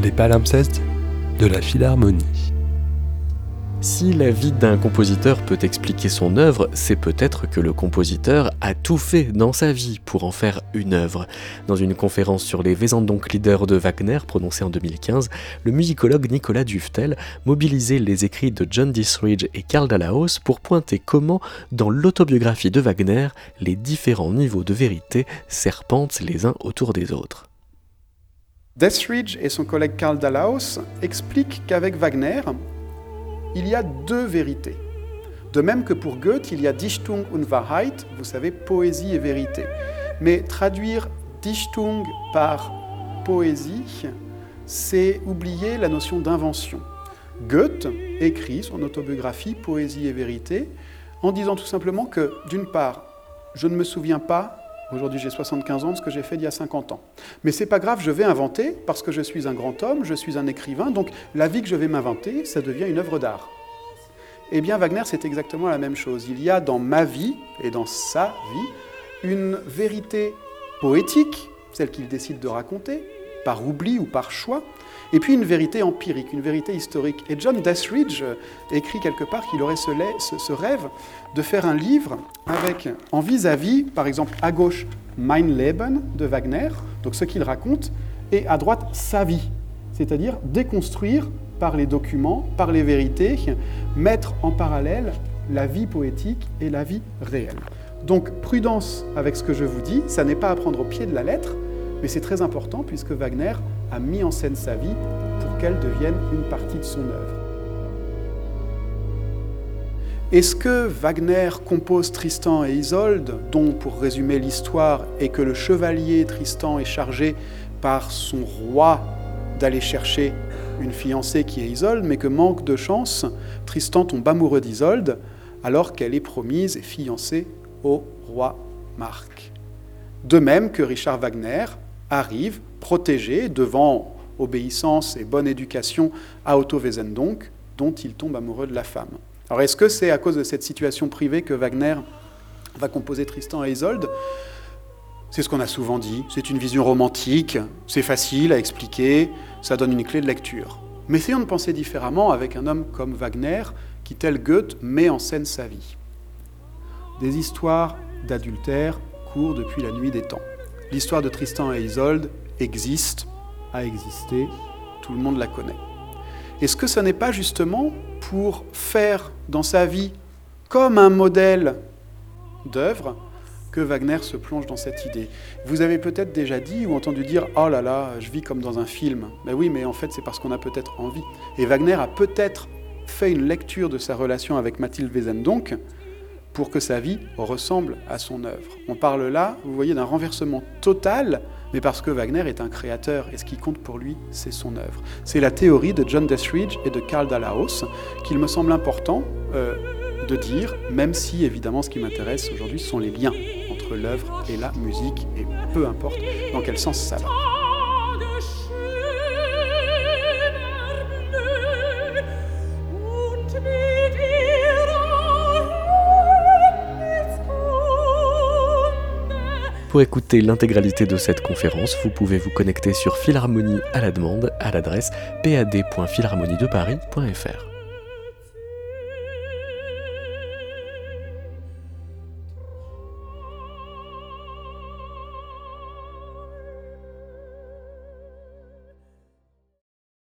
Les palimpsestes de la Philharmonie. Si la vie d'un compositeur peut expliquer son œuvre, c'est peut-être que le compositeur a tout fait dans sa vie pour en faire une œuvre. Dans une conférence sur les Wesendonck-Lieder de Wagner prononcée en 2015, le musicologue Nicolas Duftel mobilisait les écrits de John Disridge et Karl Dallaos pour pointer comment, dans l'autobiographie de Wagner, les différents niveaux de vérité serpentent les uns autour des autres. Deathridge et son collègue Karl Dallaus expliquent qu'avec Wagner, il y a deux vérités. De même que pour Goethe, il y a Dichtung und Wahrheit, vous savez, poésie et vérité. Mais traduire Dichtung par poésie, c'est oublier la notion d'invention. Goethe écrit son autobiographie Poésie et vérité en disant tout simplement que, d'une part, je ne me souviens pas, aujourd'hui j'ai 75 ans, de ce que j'ai fait il y a 50 ans. Mais c'est pas grave, je vais inventer, parce que je suis un grand homme, je suis un écrivain, donc la vie que je vais m'inventer, ça devient une œuvre d'art. Eh bien, Wagner, c'est exactement la même chose. Il y a dans ma vie et dans sa vie une vérité poétique, celle qu'il décide de raconter, par oubli ou par choix, et puis une vérité empirique, une vérité historique. Et John Deathridge écrit quelque part qu'il aurait ce, rêve de faire un livre avec en vis-à-vis, par exemple à gauche, Mein Leben de Wagner, donc ce qu'il raconte, et à droite, sa vie, c'est-à-dire déconstruire par les documents, par les vérités, mettre en parallèle la vie poétique et la vie réelle. Donc prudence avec ce que je vous dis, ça n'est pas à prendre au pied de la lettre, mais c'est très important puisque Wagner a mis en scène sa vie pour qu'elle devienne une partie de son œuvre. Est-ce que Wagner compose Tristan et Isolde, dont, pour résumer l'histoire, est que le chevalier Tristan est chargé par son roi d'aller chercher une fiancée qui est Isolde, mais que manque de chance, Tristan tombe amoureux d'Isolde alors qu'elle est promise et fiancée au roi Marc. De même que Richard Wagner arrive protégé devant obéissance et bonne éducation à Otto Wesendonck, dont il tombe amoureux de la femme. Alors est-ce que c'est à cause de cette situation privée que Wagner va composer Tristan et Isolde? C'est ce qu'on a souvent dit, c'est une vision romantique, c'est facile à expliquer, ça donne une clé de lecture. Mais essayons de penser différemment avec un homme comme Wagner, qui, tel Goethe, met en scène sa vie. Des histoires d'adultère courent depuis la nuit des temps. L'histoire de Tristan et Isolde existe, a existé, tout le monde la connaît. Est-ce que ce n'est pas justement pour faire dans sa vie comme un modèle d'œuvre que Wagner se plonge dans cette idée? Vous avez peut-être déjà dit ou entendu dire Oh là là, je vis comme dans un film. Ben oui, mais en fait, c'est parce qu'on a peut-être envie. Et Wagner a peut-être fait une lecture de sa relation avec Mathilde Wesendonck pour que sa vie ressemble à son œuvre. On parle là, vous voyez, d'un renversement total, mais parce que Wagner est un créateur et ce qui compte pour lui, c'est son œuvre. C'est la théorie de John Deathridge et de Karl Dallaos qu'il me semble important euh, de dire, même si évidemment ce qui m'intéresse aujourd'hui sont les liens entre l'œuvre et la musique, et peu importe dans quel sens ça va. Pour écouter l'intégralité de cette conférence, vous pouvez vous connecter sur Philharmonie à la demande à l'adresse pad.philharmonie-de-paris.fr.